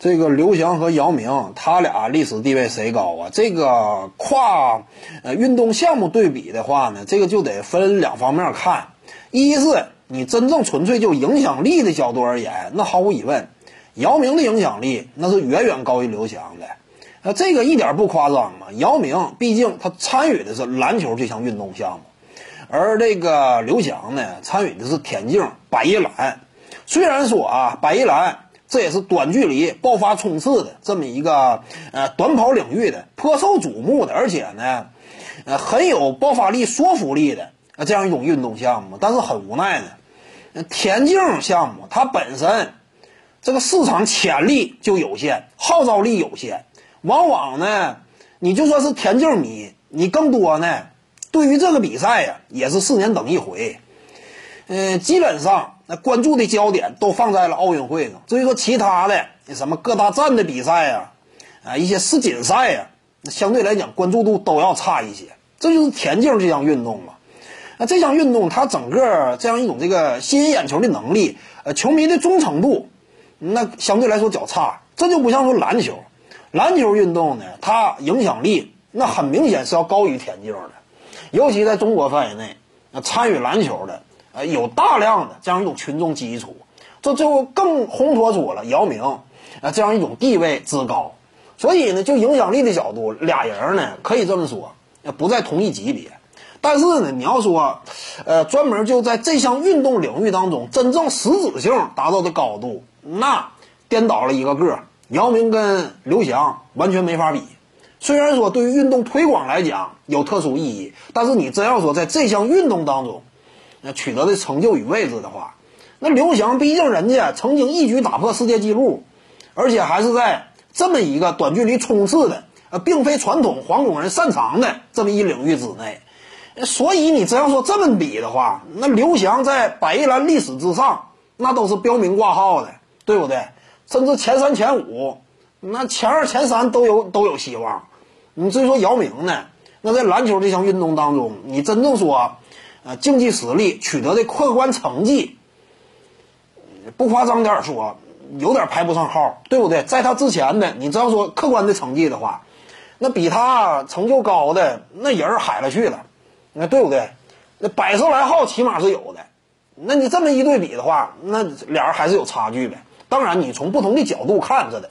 这个刘翔和姚明，他俩历史地位谁高啊？这个跨呃运动项目对比的话呢，这个就得分两方面看。一是你真正纯粹就影响力的角度而言，那毫无疑问，姚明的影响力那是远远高于刘翔的。那这个一点不夸张嘛。姚明毕竟他参与的是篮球这项运动项目，而这个刘翔呢，参与的是田径、百叶篮。虽然说啊，百叶篮。这也是短距离爆发冲刺的这么一个呃短跑领域的颇受瞩目的，而且呢，呃很有爆发力、说服力的啊这样一种运动项目。但是很无奈呢，田径项目它本身这个市场潜力就有限，号召力有限，往往呢，你就说是田径迷，你更多呢，对于这个比赛呀，也是四年等一回，嗯，基本上。那关注的焦点都放在了奥运会上，至于说其他的什么各大站的比赛呀，啊一些世锦赛呀，那相对来讲关注度都要差一些。这就是田径这项运动嘛。那这项运动它整个这样一种这个吸引眼球的能力，呃，球迷的忠诚度，那相对来说较差。这就不像说篮球，篮球运动呢，它影响力那很明显是要高于田径的，尤其在中国范围内，那参与篮球的。呃，有大量的这样一种群众基础，这就更烘托出了姚明啊这样一种地位之高。所以呢，就影响力的角度，俩人呢可以这么说，不在同一级别。但是呢，你要说，呃，专门就在这项运动领域当中真正实质性达到的高度，那颠倒了一个个。姚明跟刘翔完全没法比。虽然说对于运动推广来讲有特殊意义，但是你真要说在这项运动当中，那取得的成就与位置的话，那刘翔毕竟人家曾经一举打破世界纪录，而且还是在这么一个短距离冲刺的，呃，并非传统黄种人擅长的这么一领域之内，所以你只要说这么比的话，那刘翔在百叶篮历史之上，那都是标明挂号的，对不对？甚至前三前五，那前二前三都有都有希望。你至于说姚明呢？那在篮球这项运动当中，你真正说。啊，竞技实力取得的客观成绩，不夸张点说，有点排不上号，对不对？在他之前的，你只要说客观的成绩的话，那比他成就高的那人海了去了，那对不对？那百十来号起码是有的，那你这么一对比的话，那俩人还是有差距呗。当然，你从不同的角度看着的。